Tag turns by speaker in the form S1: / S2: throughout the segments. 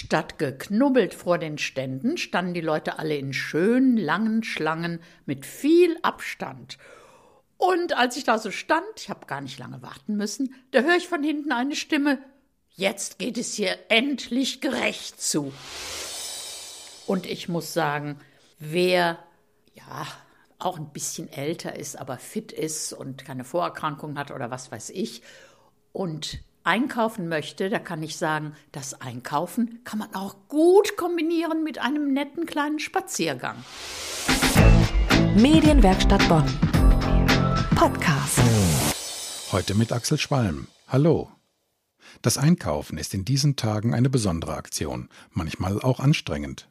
S1: Statt geknubbelt vor den Ständen standen die Leute alle in schönen, langen Schlangen mit viel Abstand. Und als ich da so stand, ich habe gar nicht lange warten müssen, da höre ich von hinten eine Stimme, jetzt geht es hier endlich gerecht zu. Und ich muss sagen, wer, ja, auch ein bisschen älter ist, aber fit ist und keine Vorerkrankungen hat oder was weiß ich und einkaufen möchte, da kann ich sagen, das Einkaufen kann man auch gut kombinieren mit einem netten kleinen Spaziergang.
S2: Medienwerkstatt Bonn. Podcast.
S3: Heute mit Axel Schwalm. Hallo. Das Einkaufen ist in diesen Tagen eine besondere Aktion, manchmal auch anstrengend.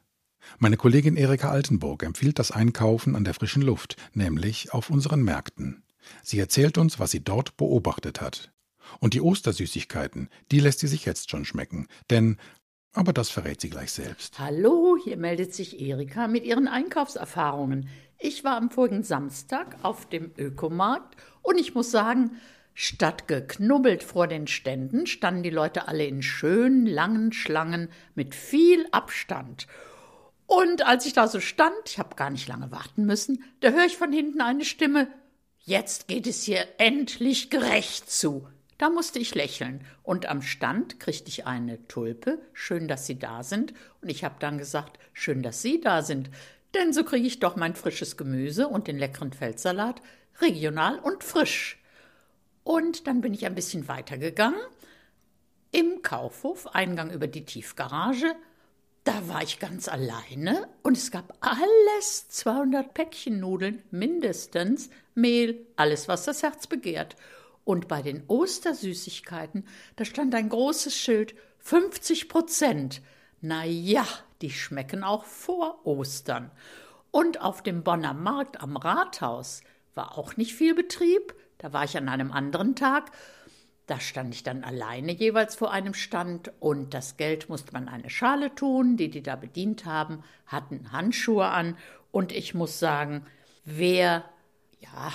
S3: Meine Kollegin Erika Altenburg empfiehlt das Einkaufen an der frischen Luft, nämlich auf unseren Märkten. Sie erzählt uns, was sie dort beobachtet hat. Und die Ostersüßigkeiten, die lässt sie sich jetzt schon schmecken, denn aber das verrät sie gleich selbst.
S1: Hallo, hier meldet sich Erika mit ihren Einkaufserfahrungen. Ich war am vorigen Samstag auf dem Ökomarkt und ich muss sagen, statt geknubbelt vor den Ständen standen die Leute alle in schönen, langen Schlangen mit viel Abstand. Und als ich da so stand, ich habe gar nicht lange warten müssen, da höre ich von hinten eine Stimme, jetzt geht es hier endlich gerecht zu. Da musste ich lächeln. Und am Stand kriegte ich eine Tulpe. Schön, dass Sie da sind. Und ich habe dann gesagt, schön, dass Sie da sind. Denn so kriege ich doch mein frisches Gemüse und den leckeren Feldsalat regional und frisch. Und dann bin ich ein bisschen weitergegangen. Im Kaufhof, Eingang über die Tiefgarage, da war ich ganz alleine und es gab alles 200 Päckchen Nudeln, mindestens Mehl, alles, was das Herz begehrt. Und bei den Ostersüßigkeiten, da stand ein großes Schild 50 Prozent. Na ja, die schmecken auch vor Ostern. Und auf dem Bonner Markt am Rathaus war auch nicht viel Betrieb. Da war ich an einem anderen Tag da stand ich dann alleine jeweils vor einem Stand und das Geld musste man eine Schale tun. Die, die da bedient haben, hatten Handschuhe an und ich muss sagen, wer ja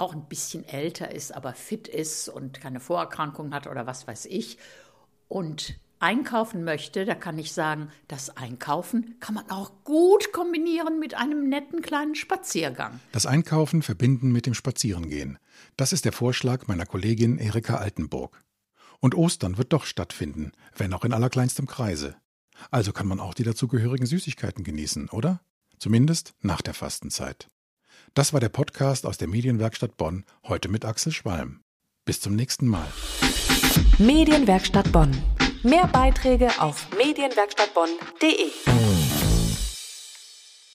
S1: auch ein bisschen älter ist, aber fit ist und keine Vorerkrankungen hat oder was weiß ich und einkaufen möchte, da kann ich sagen, das Einkaufen kann man auch gut kombinieren mit einem netten kleinen Spaziergang.
S3: Das Einkaufen verbinden mit dem Spazierengehen. Das ist der Vorschlag meiner Kollegin Erika Altenburg. Und Ostern wird doch stattfinden, wenn auch in allerkleinstem Kreise. Also kann man auch die dazugehörigen Süßigkeiten genießen, oder? Zumindest nach der Fastenzeit. Das war der Podcast aus der Medienwerkstatt Bonn, heute mit Axel Schwalm. Bis zum nächsten Mal.
S2: Medienwerkstatt Bonn. Mehr Beiträge auf medienwerkstattbonn.de.